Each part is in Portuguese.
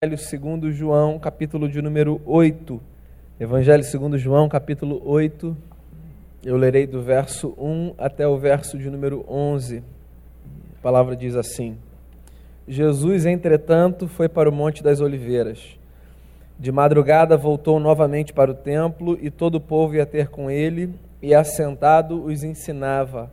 Evangelho segundo João, capítulo de número 8. Evangelho segundo João, capítulo 8. Eu lerei do verso 1 até o verso de número 11. A palavra diz assim: Jesus, entretanto, foi para o Monte das Oliveiras. De madrugada voltou novamente para o templo e todo o povo ia ter com ele, e assentado os ensinava.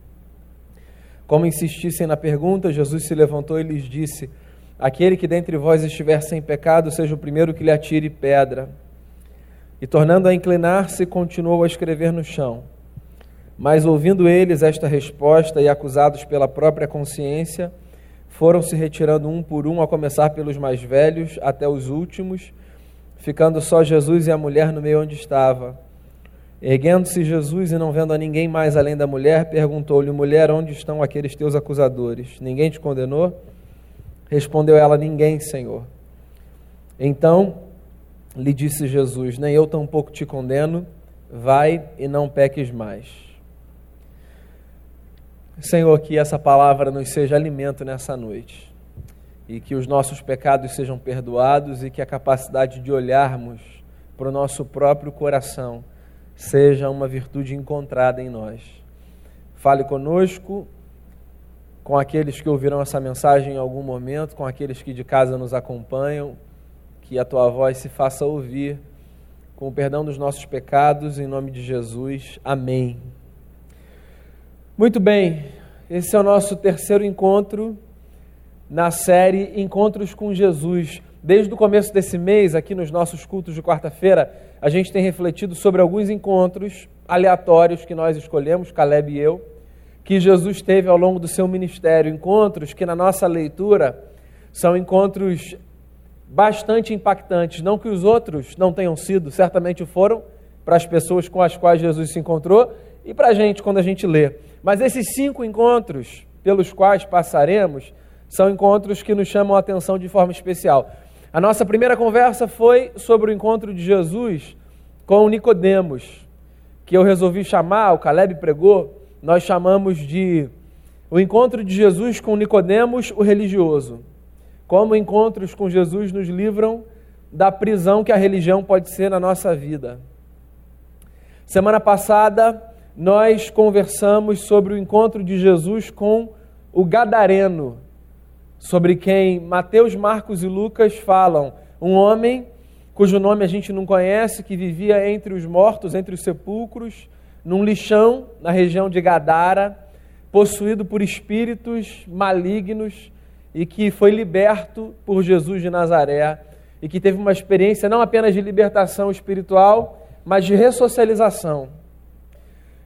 Como insistissem na pergunta, Jesus se levantou e lhes disse: Aquele que dentre vós estiver sem pecado, seja o primeiro que lhe atire pedra. E tornando a inclinar-se, continuou a escrever no chão. Mas ouvindo eles esta resposta e acusados pela própria consciência, foram se retirando um por um, a começar pelos mais velhos até os últimos, ficando só Jesus e a mulher no meio onde estava. Erguendo-se Jesus e não vendo a ninguém mais além da mulher, perguntou-lhe: Mulher, onde estão aqueles teus acusadores? Ninguém te condenou? Respondeu ela: Ninguém, Senhor. Então lhe disse Jesus: Nem eu tampouco te condeno, vai e não peques mais. Senhor, que essa palavra nos seja alimento nessa noite e que os nossos pecados sejam perdoados e que a capacidade de olharmos para o nosso próprio coração seja uma virtude encontrada em nós. Fale conosco, com aqueles que ouvirão essa mensagem em algum momento, com aqueles que de casa nos acompanham, que a tua voz se faça ouvir, com o perdão dos nossos pecados, em nome de Jesus. Amém. Muito bem, esse é o nosso terceiro encontro na série Encontros com Jesus. Desde o começo desse mês, aqui nos nossos cultos de quarta-feira, a gente tem refletido sobre alguns encontros aleatórios que nós escolhemos, Caleb e eu, que Jesus teve ao longo do seu ministério. Encontros que, na nossa leitura, são encontros bastante impactantes. Não que os outros não tenham sido, certamente foram, para as pessoas com as quais Jesus se encontrou e para a gente quando a gente lê. Mas esses cinco encontros pelos quais passaremos são encontros que nos chamam a atenção de forma especial. A nossa primeira conversa foi sobre o encontro de Jesus com Nicodemos, que eu resolvi chamar, o Caleb pregou, nós chamamos de o encontro de Jesus com Nicodemos, o religioso. Como encontros com Jesus nos livram da prisão que a religião pode ser na nossa vida. Semana passada nós conversamos sobre o encontro de Jesus com o gadareno, sobre quem Mateus, Marcos e Lucas falam, um homem cujo nome a gente não conhece, que vivia entre os mortos, entre os sepulcros, num lixão na região de Gadara, possuído por espíritos malignos e que foi liberto por Jesus de Nazaré e que teve uma experiência não apenas de libertação espiritual, mas de ressocialização.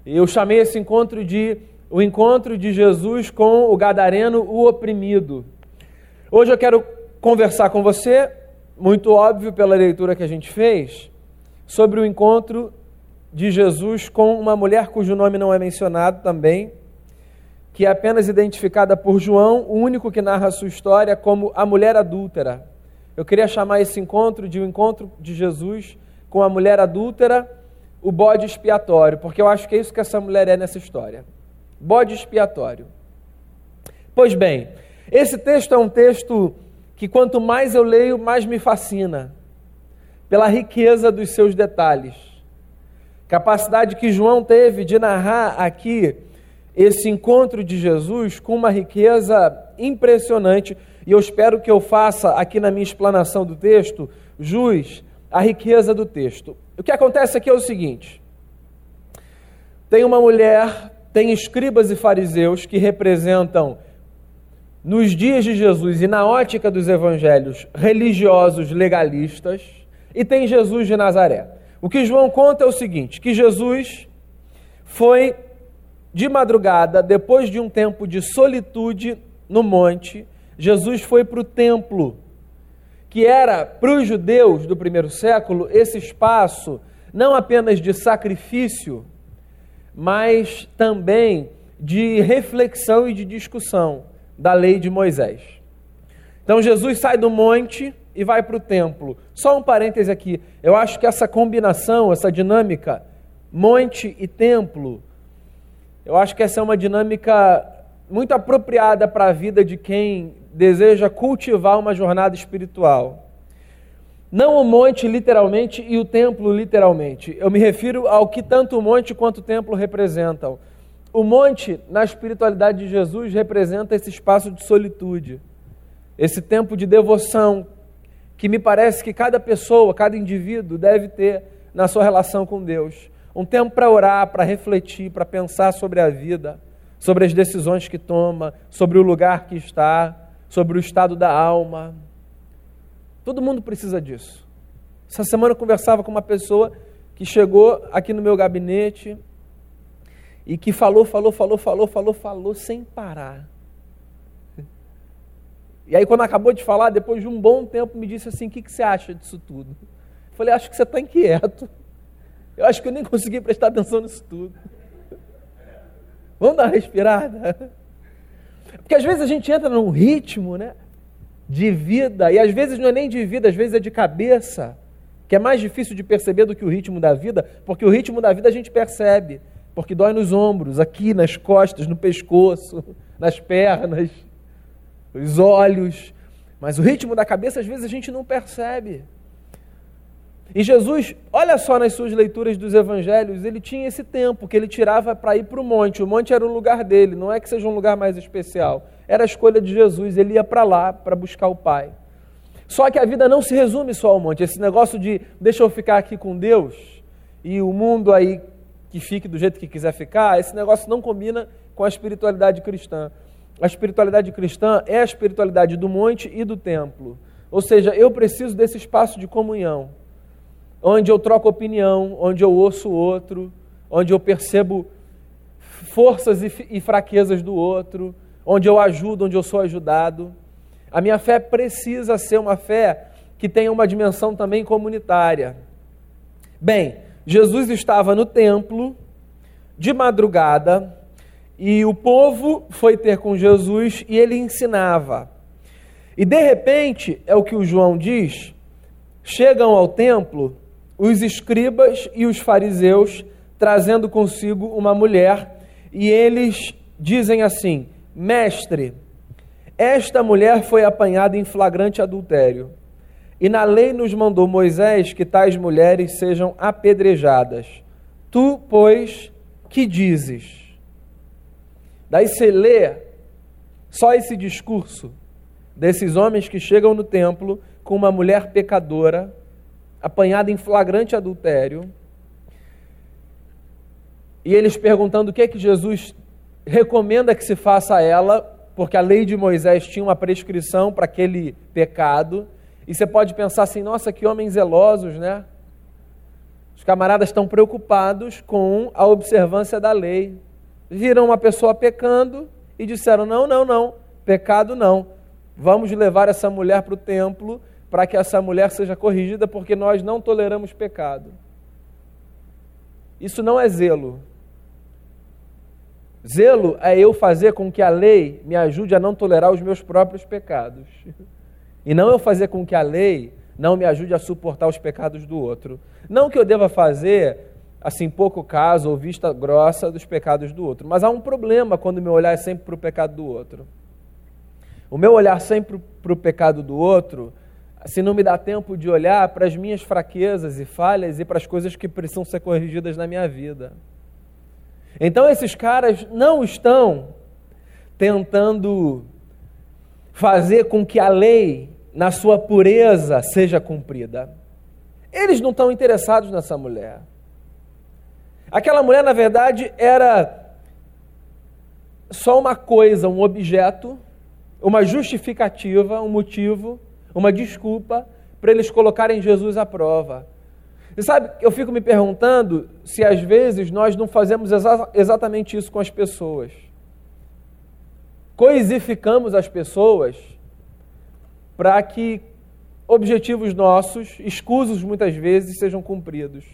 Eu chamei esse encontro de o encontro de Jesus com o gadareno, o oprimido. Hoje eu quero conversar com você, muito óbvio pela leitura que a gente fez, sobre o encontro de Jesus com uma mulher cujo nome não é mencionado também, que é apenas identificada por João, o único que narra a sua história como a mulher adúltera. Eu queria chamar esse encontro de o um encontro de Jesus com a mulher adúltera, o bode expiatório, porque eu acho que é isso que essa mulher é nessa história. Bode expiatório. Pois bem, esse texto é um texto que quanto mais eu leio, mais me fascina, pela riqueza dos seus detalhes. Capacidade que João teve de narrar aqui esse encontro de Jesus com uma riqueza impressionante, e eu espero que eu faça aqui na minha explanação do texto jus à riqueza do texto. O que acontece aqui é o seguinte: tem uma mulher, tem escribas e fariseus que representam nos dias de Jesus e na ótica dos evangelhos religiosos legalistas, e tem Jesus de Nazaré. O que João conta é o seguinte: que Jesus foi de madrugada, depois de um tempo de solitude no monte, Jesus foi para o templo, que era para os judeus do primeiro século esse espaço não apenas de sacrifício, mas também de reflexão e de discussão da lei de Moisés. Então Jesus sai do monte e vai para o templo. Só um parêntese aqui. Eu acho que essa combinação, essa dinâmica, monte e templo, eu acho que essa é uma dinâmica muito apropriada para a vida de quem deseja cultivar uma jornada espiritual. Não o monte literalmente e o templo literalmente. Eu me refiro ao que tanto o monte quanto o templo representam. O monte, na espiritualidade de Jesus, representa esse espaço de solitude, esse tempo de devoção que me parece que cada pessoa, cada indivíduo deve ter na sua relação com Deus. Um tempo para orar, para refletir, para pensar sobre a vida, sobre as decisões que toma, sobre o lugar que está, sobre o estado da alma. Todo mundo precisa disso. Essa semana eu conversava com uma pessoa que chegou aqui no meu gabinete e que falou, falou, falou, falou, falou, falou sem parar. E aí, quando acabou de falar, depois de um bom tempo, me disse assim: O que, que você acha disso tudo? Eu falei: Acho que você está inquieto. Eu acho que eu nem consegui prestar atenção nisso tudo. Vamos dar uma respirada? Porque às vezes a gente entra num ritmo né, de vida, e às vezes não é nem de vida, às vezes é de cabeça, que é mais difícil de perceber do que o ritmo da vida, porque o ritmo da vida a gente percebe porque dói nos ombros, aqui nas costas, no pescoço, nas pernas, os olhos. Mas o ritmo da cabeça às vezes a gente não percebe. E Jesus, olha só nas suas leituras dos evangelhos, ele tinha esse tempo que ele tirava para ir para o monte. O monte era o lugar dele, não é que seja um lugar mais especial. Era a escolha de Jesus, ele ia para lá para buscar o Pai. Só que a vida não se resume só ao monte. Esse negócio de deixa eu ficar aqui com Deus e o mundo aí que fique do jeito que quiser ficar, esse negócio não combina com a espiritualidade cristã. A espiritualidade cristã é a espiritualidade do monte e do templo. Ou seja, eu preciso desse espaço de comunhão, onde eu troco opinião, onde eu ouço o outro, onde eu percebo forças e fraquezas do outro, onde eu ajudo, onde eu sou ajudado. A minha fé precisa ser uma fé que tenha uma dimensão também comunitária. Bem, Jesus estava no templo de madrugada e o povo foi ter com Jesus e ele ensinava. E de repente, é o que o João diz, chegam ao templo os escribas e os fariseus trazendo consigo uma mulher e eles dizem assim: Mestre, esta mulher foi apanhada em flagrante adultério. E na lei nos mandou Moisés que tais mulheres sejam apedrejadas. Tu, pois, que dizes? Daí você lê só esse discurso desses homens que chegam no templo com uma mulher pecadora, apanhada em flagrante adultério, e eles perguntando o que é que Jesus recomenda que se faça a ela, porque a lei de Moisés tinha uma prescrição para aquele pecado, e você pode pensar assim: nossa, que homens zelosos, né? Os camaradas estão preocupados com a observância da lei. Viram uma pessoa pecando e disseram: não, não, não, pecado não. Vamos levar essa mulher para o templo para que essa mulher seja corrigida, porque nós não toleramos pecado. Isso não é zelo. Zelo é eu fazer com que a lei me ajude a não tolerar os meus próprios pecados. E não eu fazer com que a lei não me ajude a suportar os pecados do outro. Não que eu deva fazer, assim, pouco caso ou vista grossa dos pecados do outro. Mas há um problema quando meu olhar é sempre para o pecado do outro. O meu olhar sempre para o pecado do outro, se não me dá tempo de olhar para as minhas fraquezas e falhas e para as coisas que precisam ser corrigidas na minha vida. Então esses caras não estão tentando fazer com que a lei na sua pureza seja cumprida. Eles não estão interessados nessa mulher. Aquela mulher, na verdade, era só uma coisa, um objeto, uma justificativa, um motivo, uma desculpa para eles colocarem Jesus à prova. E sabe, eu fico me perguntando se às vezes nós não fazemos exa exatamente isso com as pessoas. Coisificamos as pessoas para que objetivos nossos, escusos muitas vezes, sejam cumpridos.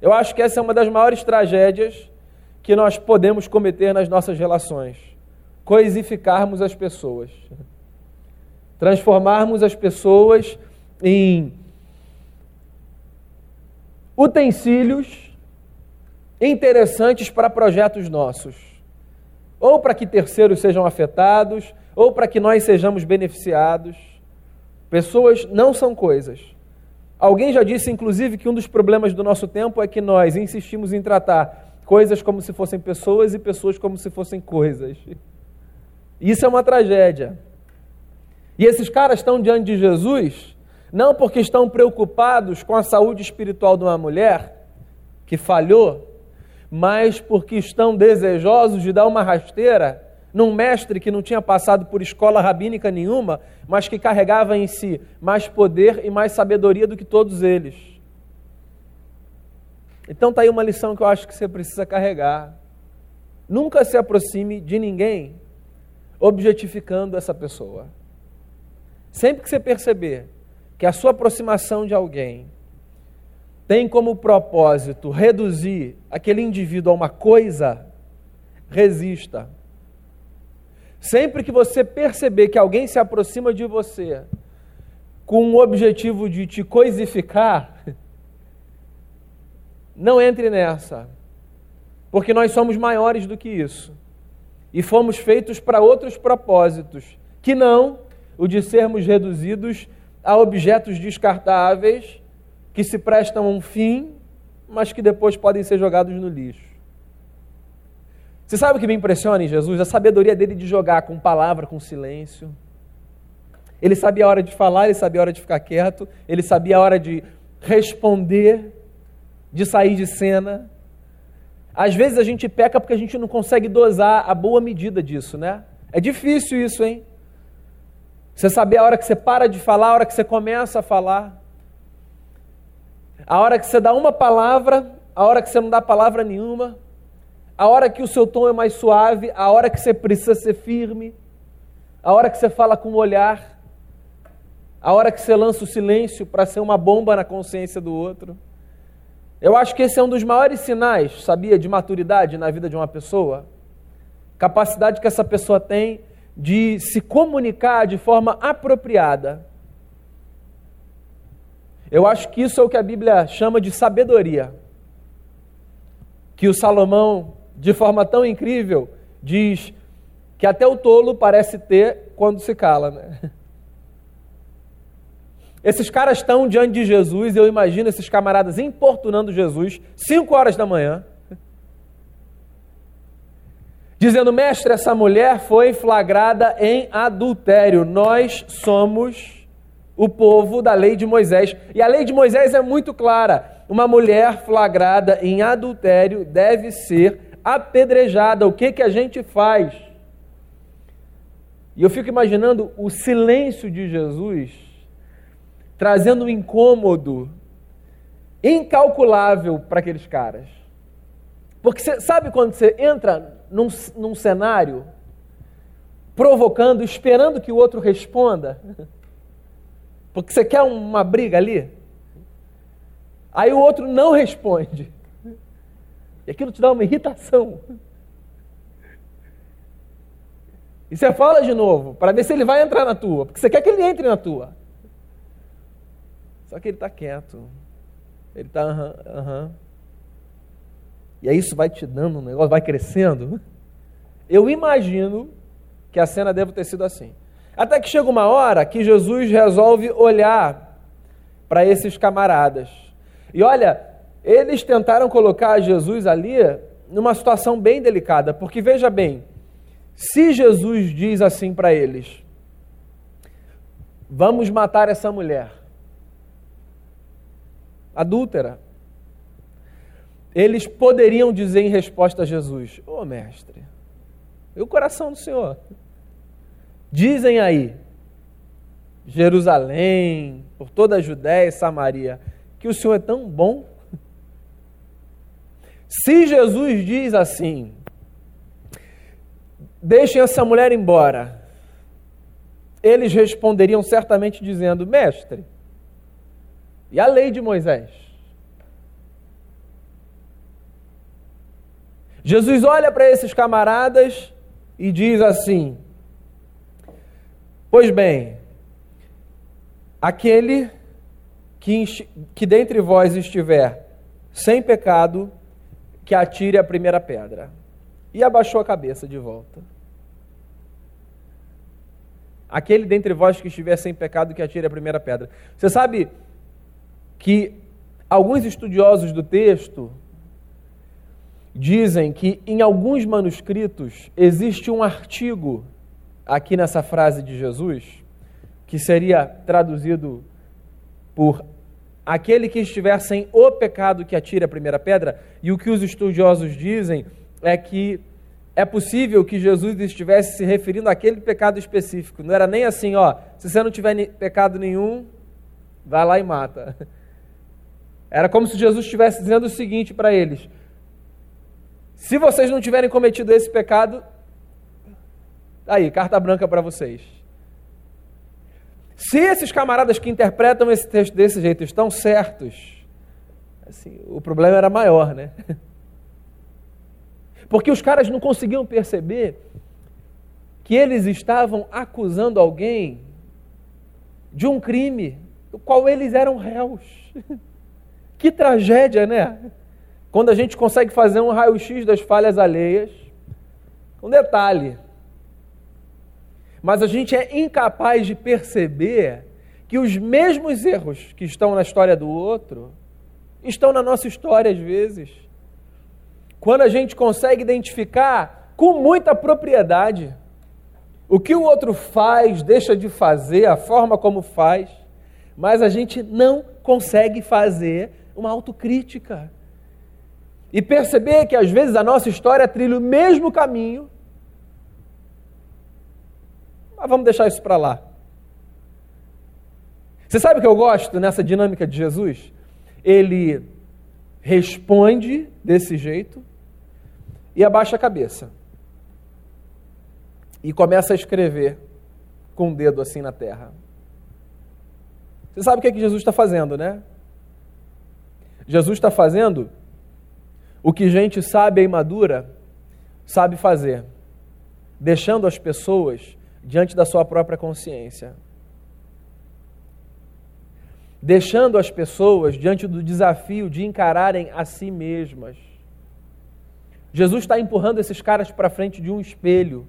Eu acho que essa é uma das maiores tragédias que nós podemos cometer nas nossas relações: coisificarmos as pessoas, transformarmos as pessoas em utensílios interessantes para projetos nossos, ou para que terceiros sejam afetados, ou para que nós sejamos beneficiados. Pessoas não são coisas. Alguém já disse, inclusive, que um dos problemas do nosso tempo é que nós insistimos em tratar coisas como se fossem pessoas e pessoas como se fossem coisas. Isso é uma tragédia. E esses caras estão diante de Jesus não porque estão preocupados com a saúde espiritual de uma mulher que falhou, mas porque estão desejosos de dar uma rasteira num mestre que não tinha passado por escola rabínica nenhuma, mas que carregava em si mais poder e mais sabedoria do que todos eles. Então está aí uma lição que eu acho que você precisa carregar. Nunca se aproxime de ninguém objetificando essa pessoa. Sempre que você perceber que a sua aproximação de alguém tem como propósito reduzir aquele indivíduo a uma coisa, resista. Sempre que você perceber que alguém se aproxima de você com o objetivo de te coisificar, não entre nessa, porque nós somos maiores do que isso e fomos feitos para outros propósitos, que não o de sermos reduzidos a objetos descartáveis que se prestam a um fim, mas que depois podem ser jogados no lixo. Você sabe o que me impressiona em Jesus? A sabedoria dele de jogar com palavra, com silêncio. Ele sabia a hora de falar, ele sabia a hora de ficar quieto, ele sabia a hora de responder, de sair de cena. Às vezes a gente peca porque a gente não consegue dosar a boa medida disso, né? É difícil isso, hein? Você saber a hora que você para de falar, a hora que você começa a falar. A hora que você dá uma palavra, a hora que você não dá palavra nenhuma, a hora que o seu tom é mais suave, a hora que você precisa ser firme, a hora que você fala com o olhar, a hora que você lança o silêncio para ser uma bomba na consciência do outro. Eu acho que esse é um dos maiores sinais, sabia, de maturidade na vida de uma pessoa. Capacidade que essa pessoa tem de se comunicar de forma apropriada eu acho que isso é o que a Bíblia chama de sabedoria. Que o Salomão, de forma tão incrível, diz que até o tolo parece ter quando se cala. Né? Esses caras estão diante de Jesus, eu imagino esses camaradas importunando Jesus, 5 horas da manhã, dizendo: Mestre, essa mulher foi flagrada em adultério, nós somos o povo da lei de Moisés. E a lei de Moisés é muito clara: uma mulher flagrada em adultério deve ser apedrejada. O que, que a gente faz? E eu fico imaginando o silêncio de Jesus trazendo um incômodo incalculável para aqueles caras. Porque você sabe quando você entra num, num cenário provocando, esperando que o outro responda? Porque você quer uma briga ali? Aí o outro não responde. E aquilo te dá uma irritação. E você fala de novo, para ver se ele vai entrar na tua, porque você quer que ele entre na tua. Só que ele está quieto. Ele está aham, aham. E aí isso vai te dando um negócio, vai crescendo. Eu imagino que a cena deve ter sido assim. Até que chega uma hora que Jesus resolve olhar para esses camaradas. E olha, eles tentaram colocar Jesus ali numa situação bem delicada, porque veja bem, se Jesus diz assim para eles: Vamos matar essa mulher adúltera. Eles poderiam dizer em resposta a Jesus: Ô oh, mestre, e o coração do Senhor? Dizem aí, Jerusalém, por toda a Judéia e Samaria, que o Senhor é tão bom. Se Jesus diz assim, deixem essa mulher embora, eles responderiam certamente dizendo: Mestre, E a lei de Moisés? Jesus olha para esses camaradas e diz assim: Pois bem, aquele que, que dentre vós estiver sem pecado, que atire a primeira pedra. E abaixou a cabeça de volta. Aquele dentre vós que estiver sem pecado, que atire a primeira pedra. Você sabe que alguns estudiosos do texto dizem que em alguns manuscritos existe um artigo aqui nessa frase de Jesus, que seria traduzido por aquele que estiver sem o pecado que atire a primeira pedra, e o que os estudiosos dizem é que é possível que Jesus estivesse se referindo àquele pecado específico. Não era nem assim, ó, se você não tiver pecado nenhum, vai lá e mata. Era como se Jesus estivesse dizendo o seguinte para eles: se vocês não tiverem cometido esse pecado, aí, carta branca para vocês. Se esses camaradas que interpretam esse texto desse jeito estão certos, assim, o problema era maior, né? Porque os caras não conseguiam perceber que eles estavam acusando alguém de um crime do qual eles eram réus. Que tragédia, né? Quando a gente consegue fazer um raio-x das falhas alheias, um detalhe. Mas a gente é incapaz de perceber que os mesmos erros que estão na história do outro estão na nossa história às vezes. Quando a gente consegue identificar com muita propriedade o que o outro faz, deixa de fazer, a forma como faz, mas a gente não consegue fazer uma autocrítica e perceber que às vezes a nossa história trilha o mesmo caminho, mas vamos deixar isso para lá. Você sabe o que eu gosto nessa dinâmica de Jesus? Ele responde desse jeito e abaixa a cabeça. E começa a escrever com o um dedo assim na terra. Você sabe o que, é que Jesus está fazendo, né? Jesus está fazendo o que gente sábia e madura sabe fazer, deixando as pessoas diante da sua própria consciência. Deixando as pessoas diante do desafio de encararem a si mesmas. Jesus está empurrando esses caras para frente de um espelho,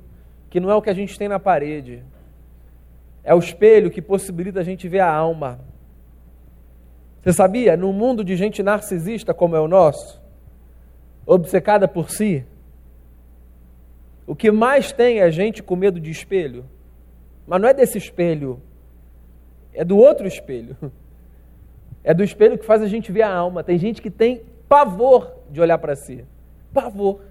que não é o que a gente tem na parede. É o espelho que possibilita a gente ver a alma. Você sabia? Num mundo de gente narcisista como é o nosso, obcecada por si, o que mais tem é gente com medo de espelho. Mas não é desse espelho, é do outro espelho. É do espelho que faz a gente ver a alma. Tem gente que tem pavor de olhar para si. Pavor.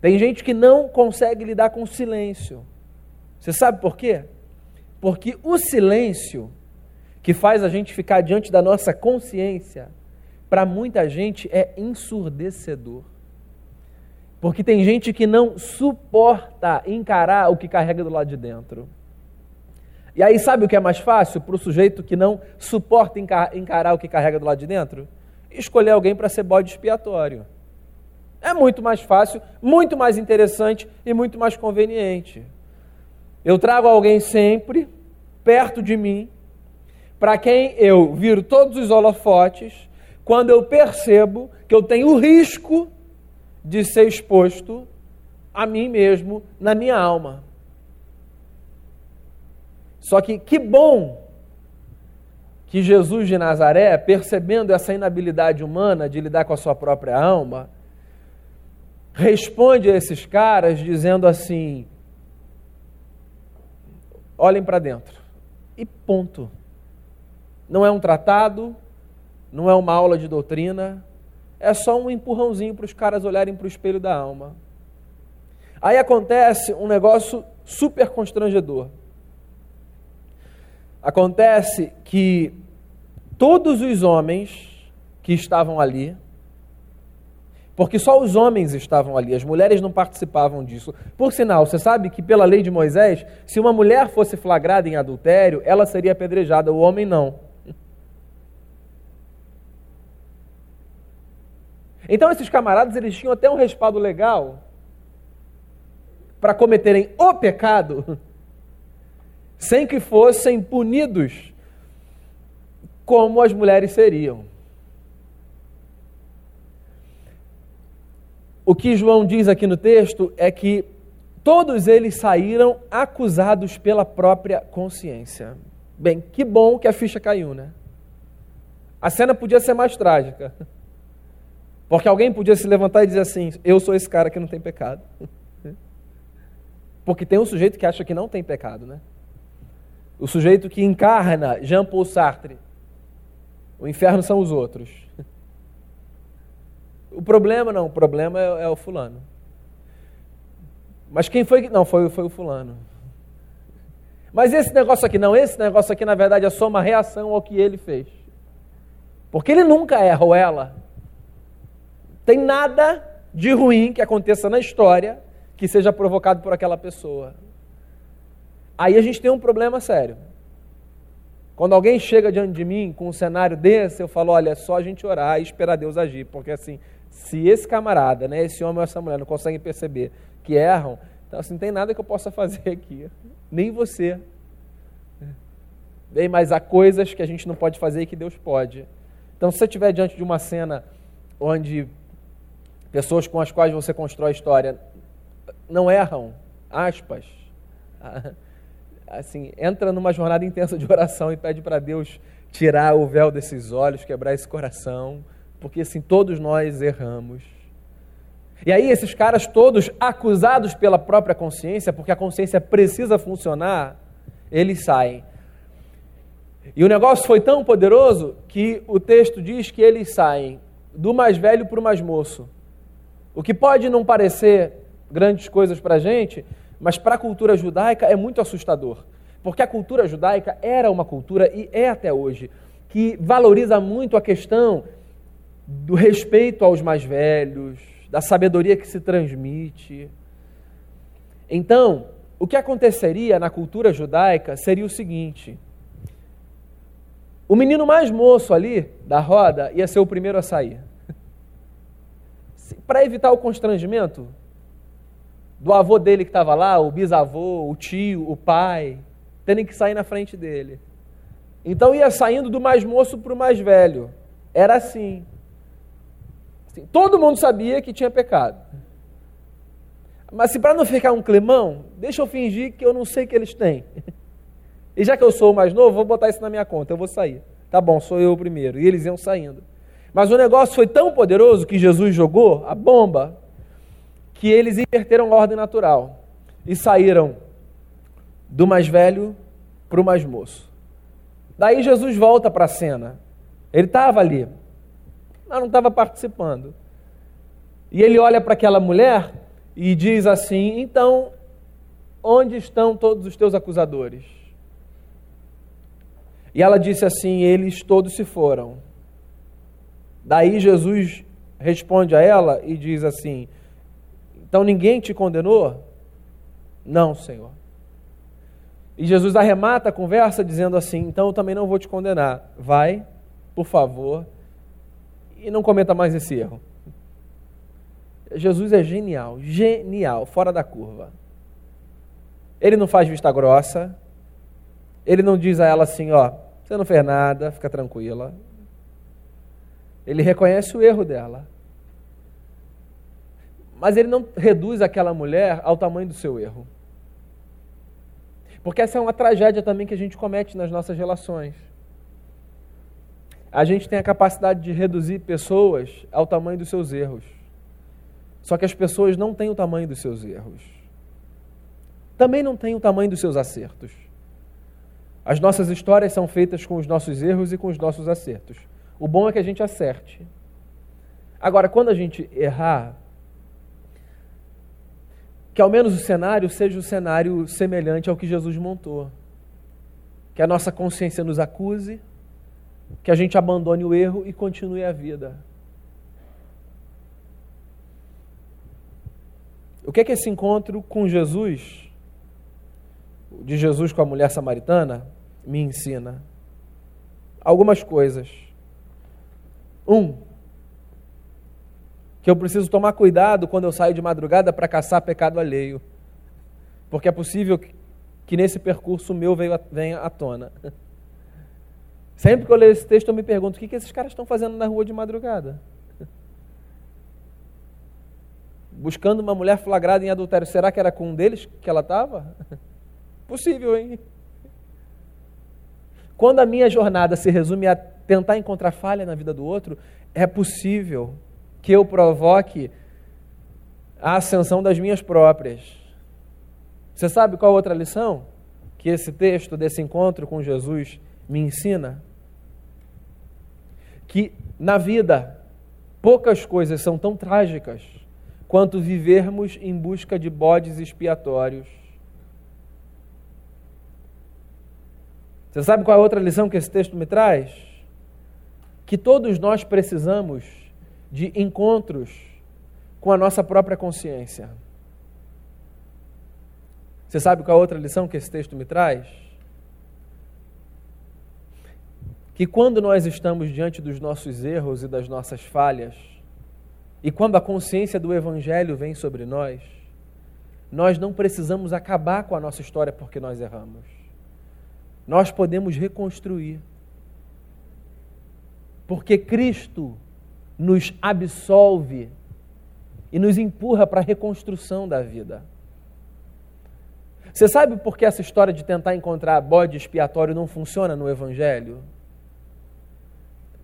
Tem gente que não consegue lidar com o silêncio. Você sabe por quê? Porque o silêncio que faz a gente ficar diante da nossa consciência para muita gente é ensurdecedor. Porque tem gente que não suporta encarar o que carrega do lado de dentro. E aí, sabe o que é mais fácil para o sujeito que não suporta encarar o que carrega do lado de dentro? Escolher alguém para ser bode expiatório. É muito mais fácil, muito mais interessante e muito mais conveniente. Eu trago alguém sempre perto de mim, para quem eu viro todos os holofotes, quando eu percebo que eu tenho o risco de ser exposto a mim mesmo na minha alma. Só que que bom que Jesus de Nazaré, percebendo essa inabilidade humana de lidar com a sua própria alma, responde a esses caras dizendo assim: olhem para dentro. E ponto. Não é um tratado, não é uma aula de doutrina, é só um empurrãozinho para os caras olharem para o espelho da alma. Aí acontece um negócio super constrangedor. Acontece que todos os homens que estavam ali, porque só os homens estavam ali, as mulheres não participavam disso. Por sinal, você sabe que pela lei de Moisés, se uma mulher fosse flagrada em adultério, ela seria apedrejada, o homem não. Então esses camaradas eles tinham até um respaldo legal para cometerem o pecado sem que fossem punidos como as mulheres seriam. O que João diz aqui no texto é que todos eles saíram acusados pela própria consciência. Bem, que bom que a ficha caiu, né? A cena podia ser mais trágica. Porque alguém podia se levantar e dizer assim: Eu sou esse cara que não tem pecado. Porque tem um sujeito que acha que não tem pecado, né? O sujeito que encarna Jean-Paul Sartre. O inferno são os outros. O problema não, o problema é, é o fulano. Mas quem foi que. Não, foi, foi o fulano. Mas esse negócio aqui não, esse negócio aqui na verdade é só uma reação ao que ele fez. Porque ele nunca erra ou ela. Tem nada de ruim que aconteça na história que seja provocado por aquela pessoa. Aí a gente tem um problema sério. Quando alguém chega diante de mim com um cenário desse, eu falo: olha, é só a gente orar e esperar Deus agir. Porque assim, se esse camarada, né, esse homem ou essa mulher não conseguem perceber que erram, então assim, não tem nada que eu possa fazer aqui. Nem você. Bem, mas há coisas que a gente não pode fazer e que Deus pode. Então, se você estiver diante de uma cena onde pessoas com as quais você constrói história não erram, aspas, assim, entra numa jornada intensa de oração e pede para Deus tirar o véu desses olhos, quebrar esse coração, porque assim, todos nós erramos. E aí esses caras todos acusados pela própria consciência, porque a consciência precisa funcionar, eles saem. E o negócio foi tão poderoso que o texto diz que eles saem do mais velho para o mais moço. O que pode não parecer grandes coisas para a gente, mas para a cultura judaica é muito assustador. Porque a cultura judaica era uma cultura, e é até hoje, que valoriza muito a questão do respeito aos mais velhos, da sabedoria que se transmite. Então, o que aconteceria na cultura judaica seria o seguinte: o menino mais moço ali da roda ia ser o primeiro a sair. Para evitar o constrangimento do avô dele que estava lá, o bisavô, o tio, o pai, terem que sair na frente dele. Então ia saindo do mais moço para o mais velho. Era assim. assim. Todo mundo sabia que tinha pecado. Mas se para não ficar um climão, deixa eu fingir que eu não sei que eles têm. E já que eu sou o mais novo, vou botar isso na minha conta, eu vou sair. Tá bom, sou eu o primeiro. E eles iam saindo. Mas o negócio foi tão poderoso que Jesus jogou a bomba que eles inverteram a ordem natural e saíram do mais velho para o mais moço. Daí Jesus volta para a cena. Ele estava ali, mas não estava participando. E ele olha para aquela mulher e diz assim: Então, onde estão todos os teus acusadores? E ela disse assim: Eles todos se foram. Daí Jesus responde a ela e diz assim: Então ninguém te condenou? Não, Senhor. E Jesus arremata a conversa dizendo assim: Então eu também não vou te condenar. Vai, por favor, e não cometa mais esse erro. Jesus é genial, genial, fora da curva. Ele não faz vista grossa. Ele não diz a ela assim: Ó, você não fez nada, fica tranquila. Ele reconhece o erro dela. Mas ele não reduz aquela mulher ao tamanho do seu erro. Porque essa é uma tragédia também que a gente comete nas nossas relações. A gente tem a capacidade de reduzir pessoas ao tamanho dos seus erros. Só que as pessoas não têm o tamanho dos seus erros. Também não têm o tamanho dos seus acertos. As nossas histórias são feitas com os nossos erros e com os nossos acertos. O bom é que a gente acerte. Agora, quando a gente errar, que ao menos o cenário seja o cenário semelhante ao que Jesus montou. Que a nossa consciência nos acuse, que a gente abandone o erro e continue a vida. O que é que esse encontro com Jesus, de Jesus com a mulher samaritana, me ensina? Algumas coisas. Um, que eu preciso tomar cuidado quando eu saio de madrugada para caçar pecado alheio. Porque é possível que, nesse percurso meu venha à tona. Sempre que eu leio esse texto, eu me pergunto: o que, que esses caras estão fazendo na rua de madrugada? Buscando uma mulher flagrada em adultério. Será que era com um deles que ela estava? Possível, hein? Quando a minha jornada se resume a tentar encontrar falha na vida do outro, é possível que eu provoque a ascensão das minhas próprias. Você sabe qual outra lição que esse texto desse encontro com Jesus me ensina? Que na vida poucas coisas são tão trágicas quanto vivermos em busca de bodes expiatórios. Você sabe qual é a outra lição que esse texto me traz? Que todos nós precisamos de encontros com a nossa própria consciência. Você sabe qual é a outra lição que esse texto me traz? Que quando nós estamos diante dos nossos erros e das nossas falhas, e quando a consciência do Evangelho vem sobre nós, nós não precisamos acabar com a nossa história porque nós erramos. Nós podemos reconstruir. Porque Cristo nos absolve e nos empurra para a reconstrução da vida. Você sabe por que essa história de tentar encontrar bode expiatório não funciona no Evangelho?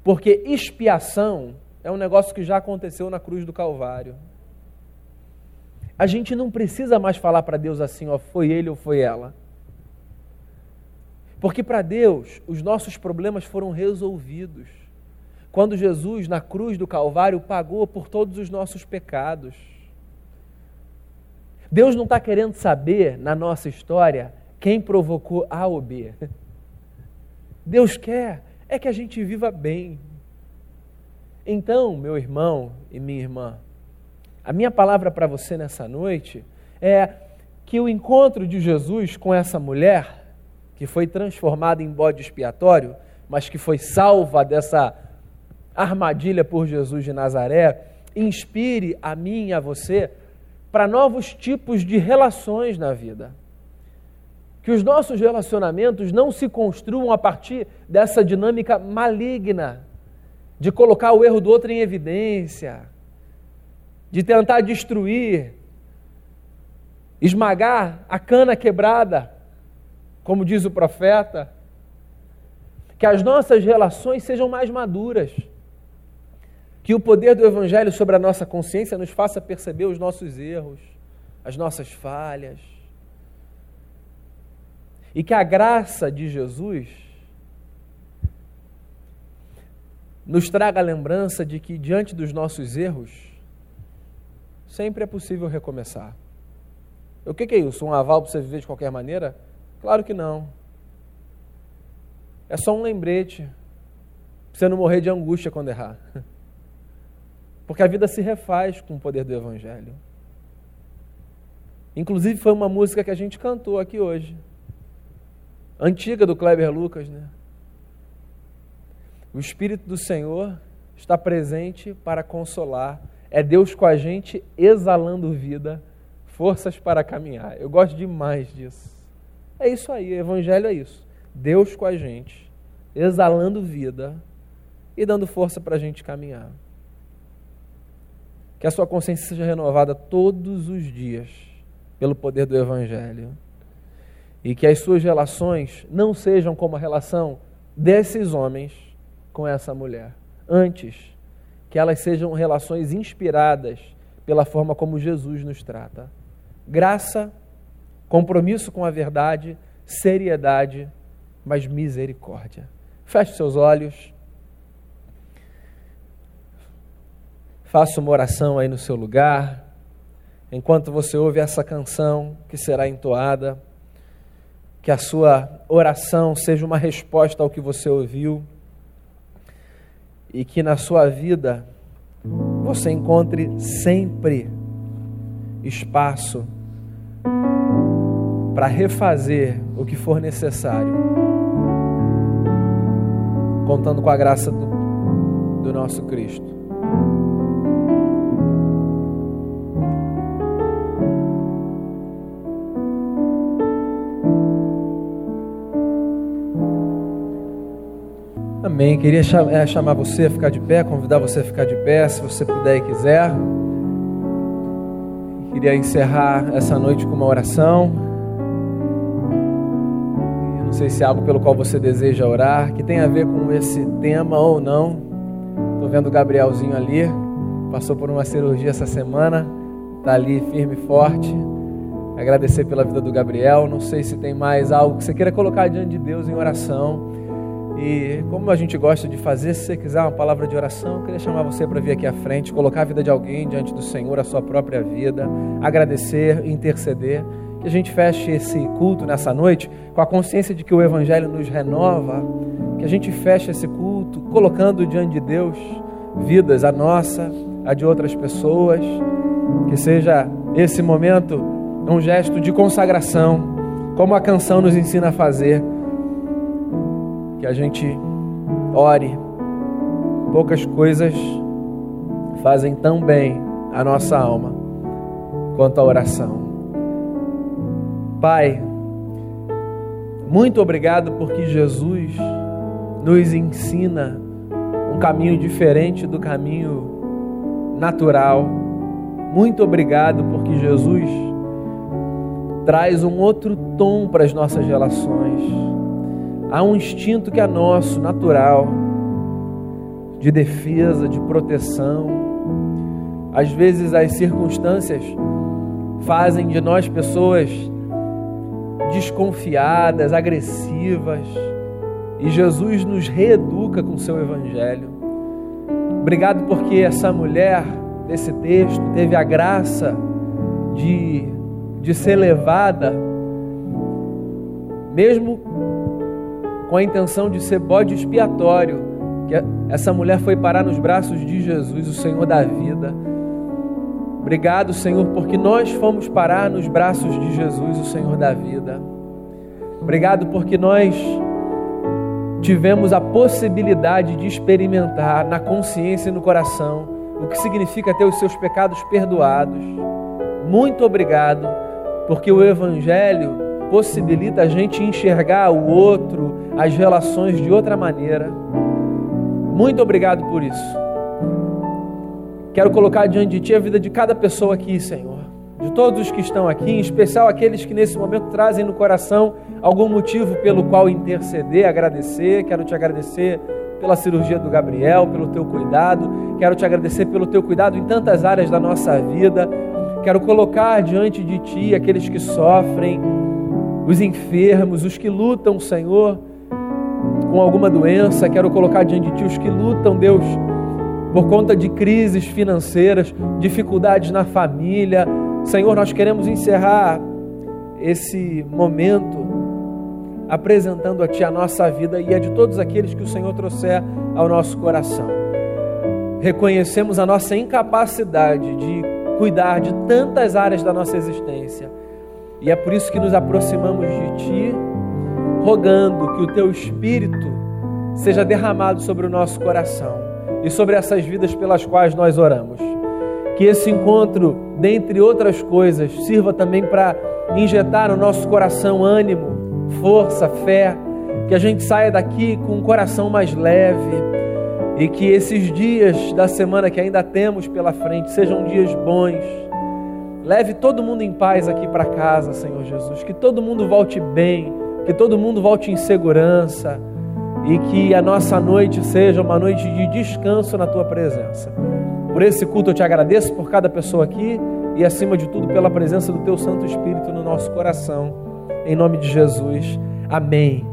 Porque expiação é um negócio que já aconteceu na cruz do Calvário. A gente não precisa mais falar para Deus assim, ó, foi ele ou foi ela. Porque para Deus, os nossos problemas foram resolvidos. Quando Jesus, na cruz do Calvário, pagou por todos os nossos pecados. Deus não está querendo saber, na nossa história, quem provocou A ou B. Deus quer é que a gente viva bem. Então, meu irmão e minha irmã, a minha palavra para você nessa noite é que o encontro de Jesus com essa mulher, que foi transformada em bode expiatório, mas que foi salva dessa armadilha por Jesus de Nazaré, inspire a mim e a você para novos tipos de relações na vida. Que os nossos relacionamentos não se construam a partir dessa dinâmica maligna de colocar o erro do outro em evidência, de tentar destruir, esmagar a cana quebrada, como diz o profeta. Que as nossas relações sejam mais maduras que o poder do Evangelho sobre a nossa consciência nos faça perceber os nossos erros, as nossas falhas. E que a graça de Jesus nos traga a lembrança de que, diante dos nossos erros, sempre é possível recomeçar. O que é isso? Um aval para você viver de qualquer maneira? Claro que não. É só um lembrete para você não morrer de angústia quando errar. Porque a vida se refaz com o poder do Evangelho. Inclusive foi uma música que a gente cantou aqui hoje. Antiga do Kleber Lucas, né? O Espírito do Senhor está presente para consolar. É Deus com a gente, exalando vida, forças para caminhar. Eu gosto demais disso. É isso aí, o Evangelho é isso. Deus com a gente, exalando vida e dando força para a gente caminhar. Que a sua consciência seja renovada todos os dias pelo poder do Evangelho. E que as suas relações não sejam como a relação desses homens com essa mulher. Antes, que elas sejam relações inspiradas pela forma como Jesus nos trata. Graça, compromisso com a verdade, seriedade, mas misericórdia. Feche seus olhos. Faça uma oração aí no seu lugar, enquanto você ouve essa canção que será entoada, que a sua oração seja uma resposta ao que você ouviu e que na sua vida você encontre sempre espaço para refazer o que for necessário, contando com a graça do, do nosso Cristo. Amém. Queria é, chamar você a ficar de pé, convidar você a ficar de pé, se você puder e quiser. Queria encerrar essa noite com uma oração. Eu não sei se é algo pelo qual você deseja orar, que tem a ver com esse tema ou não. Estou vendo o Gabrielzinho ali, passou por uma cirurgia essa semana, está ali firme e forte. Agradecer pela vida do Gabriel. Não sei se tem mais algo que você queira colocar diante de Deus em oração. E como a gente gosta de fazer, se você quiser uma palavra de oração, eu queria chamar você para vir aqui à frente, colocar a vida de alguém diante do Senhor, a sua própria vida, agradecer, interceder. Que a gente feche esse culto nessa noite com a consciência de que o Evangelho nos renova, que a gente feche esse culto colocando diante de Deus vidas, a nossa, a de outras pessoas, que seja esse momento um gesto de consagração, como a canção nos ensina a fazer que a gente ore. Poucas coisas fazem tão bem a nossa alma quanto a oração. Pai, muito obrigado porque Jesus nos ensina um caminho diferente do caminho natural. Muito obrigado porque Jesus traz um outro tom para as nossas relações Há um instinto que é nosso, natural, de defesa, de proteção. Às vezes as circunstâncias fazem de nós pessoas desconfiadas, agressivas, e Jesus nos reeduca com seu evangelho. Obrigado porque essa mulher desse texto teve a graça de, de ser levada, mesmo com a intenção de ser bode expiatório, que essa mulher foi parar nos braços de Jesus, o Senhor da vida. Obrigado, Senhor, porque nós fomos parar nos braços de Jesus, o Senhor da vida. Obrigado porque nós tivemos a possibilidade de experimentar na consciência e no coração o que significa ter os seus pecados perdoados. Muito obrigado, porque o Evangelho possibilita a gente enxergar o outro, as relações de outra maneira. Muito obrigado por isso. Quero colocar diante de Ti a vida de cada pessoa aqui, Senhor. De todos os que estão aqui, em especial aqueles que nesse momento trazem no coração algum motivo pelo qual interceder, agradecer. Quero te agradecer pela cirurgia do Gabriel, pelo teu cuidado. Quero te agradecer pelo teu cuidado em tantas áreas da nossa vida. Quero colocar diante de Ti aqueles que sofrem, os enfermos, os que lutam, Senhor, com alguma doença. Quero colocar diante de Ti os que lutam, Deus, por conta de crises financeiras, dificuldades na família. Senhor, nós queremos encerrar esse momento apresentando a Ti a nossa vida e a de todos aqueles que o Senhor trouxer ao nosso coração. Reconhecemos a nossa incapacidade de cuidar de tantas áreas da nossa existência e é por isso que nos aproximamos de Ti, rogando que o Teu Espírito seja derramado sobre o nosso coração e sobre essas vidas pelas quais nós oramos. Que esse encontro, dentre outras coisas, sirva também para injetar no nosso coração ânimo, força, fé, que a gente saia daqui com um coração mais leve e que esses dias da semana que ainda temos pela frente sejam dias bons Leve todo mundo em paz aqui para casa, Senhor Jesus. Que todo mundo volte bem, que todo mundo volte em segurança e que a nossa noite seja uma noite de descanso na tua presença. Por esse culto eu te agradeço por cada pessoa aqui e acima de tudo pela presença do teu Santo Espírito no nosso coração. Em nome de Jesus. Amém.